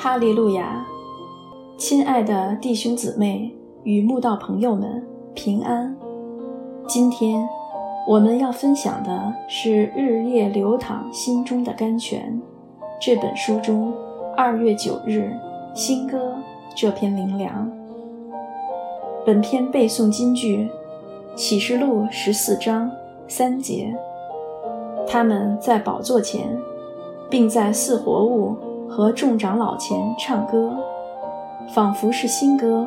哈利路亚！亲爱的弟兄姊妹与慕道朋友们，平安！今天我们要分享的是《日夜流淌心中的甘泉》这本书中二月九日新歌这篇灵粮。本篇背诵金句：启示录十四章三节。他们在宝座前，并在四活物。和众长老前唱歌，仿佛是新歌。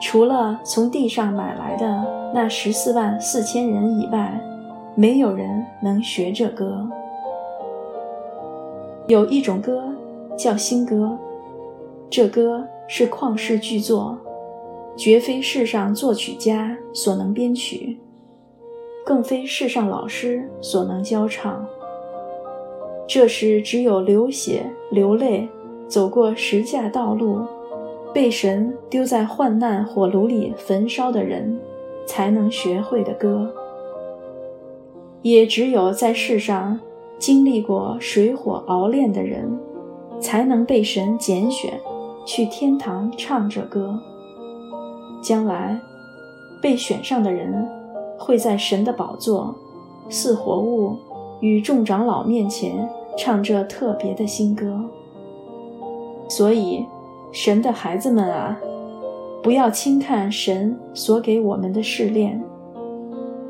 除了从地上买来的那十四万四千人以外，没有人能学这歌。有一种歌叫新歌，这歌是旷世巨作，绝非世上作曲家所能编曲，更非世上老师所能教唱。这是只有流血流泪，走过十架道路，被神丢在患难火炉里焚烧的人，才能学会的歌。也只有在世上经历过水火熬炼的人，才能被神拣选去天堂唱这歌。将来，被选上的人会在神的宝座、似活物与众长老面前。唱着特别的新歌，所以，神的孩子们啊，不要轻看神所给我们的试炼，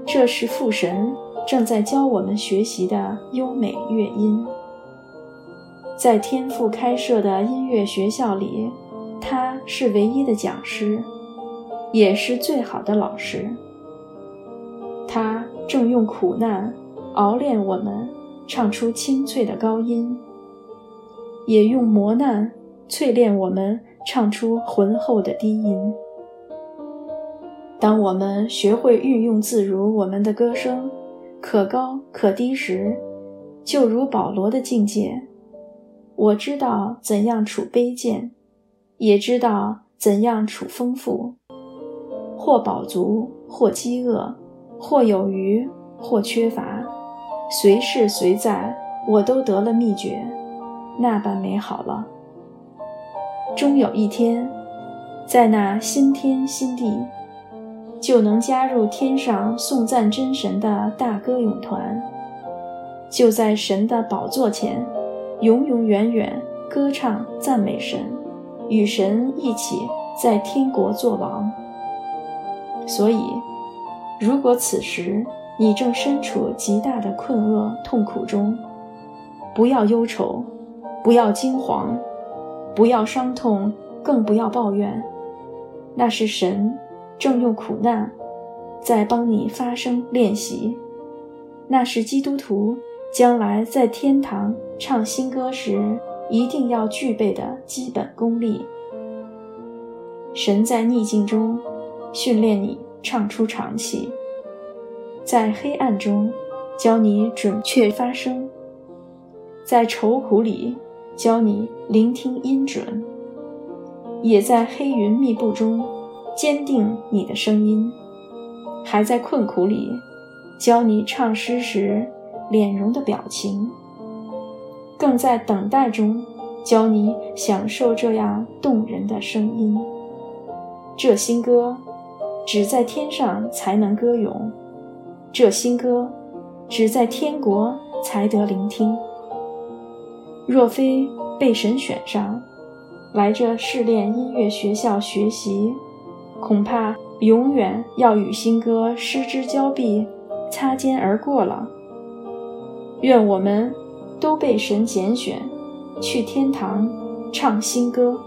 这是父神正在教我们学习的优美乐音。在天父开设的音乐学校里，他是唯一的讲师，也是最好的老师。他正用苦难熬炼我们。唱出清脆的高音，也用磨难淬炼我们唱出浑厚的低音。当我们学会运用自如我们的歌声，可高可低时，就如保罗的境界。我知道怎样处卑贱，也知道怎样处丰富，或饱足，或饥饿，或有余，或缺乏。随是随在，我都得了秘诀，那般美好了。终有一天，在那新天新地，就能加入天上颂赞真神的大歌咏团，就在神的宝座前，永永远远歌唱赞美神，与神一起在天国作王。所以，如果此时，你正身处极大的困厄痛苦中，不要忧愁，不要惊惶，不要伤痛，更不要抱怨。那是神正用苦难在帮你发声练习，那是基督徒将来在天堂唱新歌时一定要具备的基本功力。神在逆境中训练你唱出长气。在黑暗中，教你准确发声；在愁苦里，教你聆听音准；也在黑云密布中，坚定你的声音；还在困苦里，教你唱诗时脸容的表情；更在等待中，教你享受这样动人的声音。这新歌，只在天上才能歌咏。这新歌，只在天国才得聆听。若非被神选上，来这试炼音乐学校学习，恐怕永远要与新歌失之交臂，擦肩而过了。愿我们都被神拣选，去天堂唱新歌。